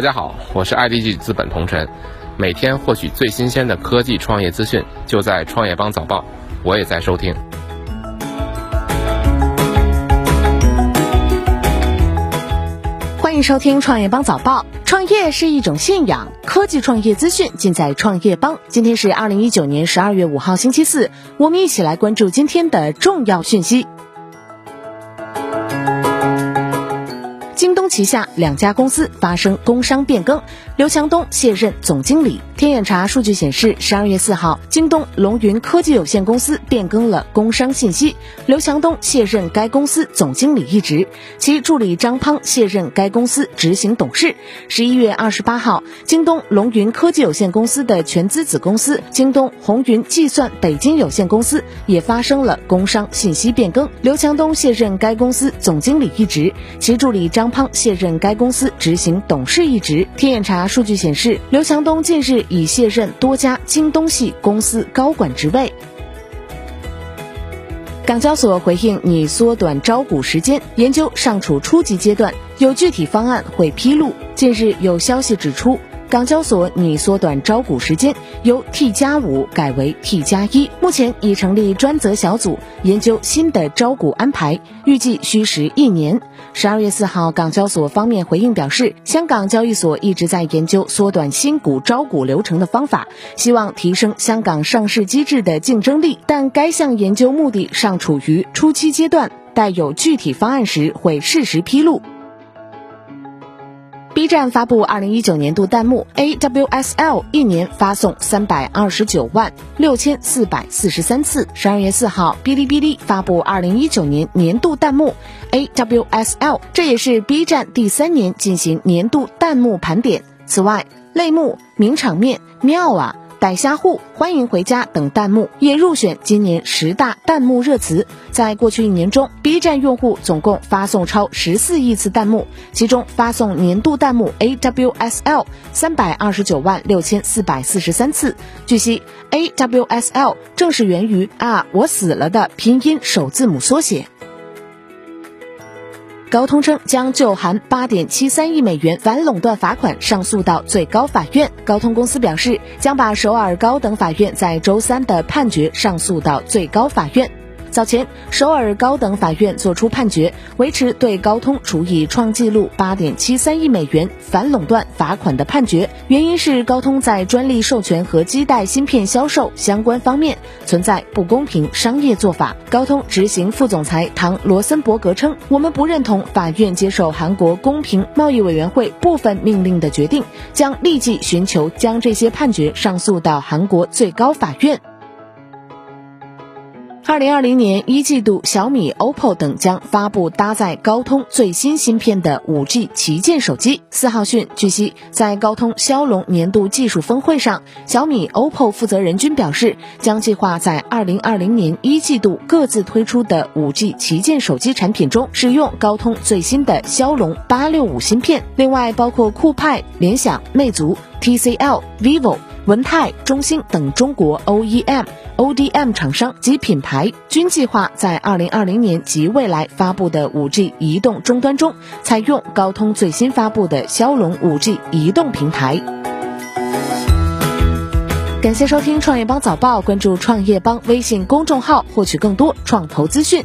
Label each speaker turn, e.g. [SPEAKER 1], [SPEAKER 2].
[SPEAKER 1] 大家好，我是 IDG 资本同晨，每天获取最新鲜的科技创业资讯，就在创业邦早报，我也在收听。
[SPEAKER 2] 欢迎收听创业邦早报。创业是一种信仰，科技创业资讯尽在创业邦。今天是二零一九年十二月五号，星期四，我们一起来关注今天的重要讯息。旗下两家公司发生工商变更，刘强东卸任总经理。天眼查数据显示，十二月四号，京东龙云科技有限公司变更了工商信息，刘强东卸任该公司总经理一职，其助理张胖卸任该公司执行董事。十一月二十八号，京东龙云科技有限公司的全资子公司京东红云计算北京有限公司也发生了工商信息变更，刘强东卸任该公司总经理一职，其助理张。胖卸任该公司执行董事一职。天眼查数据显示，刘强东近日已卸任多家京东系公司高管职位。港交所回应拟缩短招股时间，研究尚处初级阶段，有具体方案会披露。近日有消息指出。港交所拟缩短招股时间，由 T 加五改为 T 加一。目前已成立专责小组研究新的招股安排，预计需时一年。十二月四号，港交所方面回应表示，香港交易所一直在研究缩短新股招股流程的方法，希望提升香港上市机制的竞争力，但该项研究目的尚处于初期阶段，待有具体方案时会适时披露。站发布二零一九年度弹幕 AWSL，一年发送三百二十九万六千四百四十三次。十二月四号，哔哩哔哩发布二零一九年年度弹幕 AWSL，这也是 B 站第三年进行年度弹幕盘点。此外，类目名场面妙啊。逮虾户、欢迎回家等弹幕也入选今年十大弹幕热词。在过去一年中，B 站用户总共发送超十四亿次弹幕，其中发送年度弹幕 AWSL 三百二十九万六千四百四十三次。据悉，AWSL 正是源于啊我死了的拼音首字母缩写。高通称将就含八点七三亿美元反垄断罚款上诉到最高法院。高通公司表示，将把首尔高等法院在周三的判决上诉到最高法院。早前，首尔高等法院作出判决，维持对高通处以创纪录八点七三亿美元反垄断罚款的判决，原因是高通在专利授权和基带芯片销售相关方面存在不公平商业做法。高通执行副总裁唐罗森伯格称：“我们不认同法院接受韩国公平贸易委员会部分命令的决定，将立即寻求将这些判决上诉到韩国最高法院。”二零二零年一季度，小米、OPPO 等将发布搭载高通最新芯片的五 G 旗舰手机。四号讯，据悉，在高通骁龙年度技术峰会上，小米、OPPO 负责人均表示，将计划在二零二零年一季度各自推出的五 G 旗舰手机产品中使用高通最新的骁龙八六五芯片。另外，包括酷派、联想、魅族、TCL、vivo。文泰、中兴等中国 OEM、ODM 厂商及品牌均计划在二零二零年及未来发布的五 G 移动终端中采用高通最新发布的骁龙五 G 移动平台。感谢收听创业邦早报，关注创业邦微信公众号，获取更多创投资讯。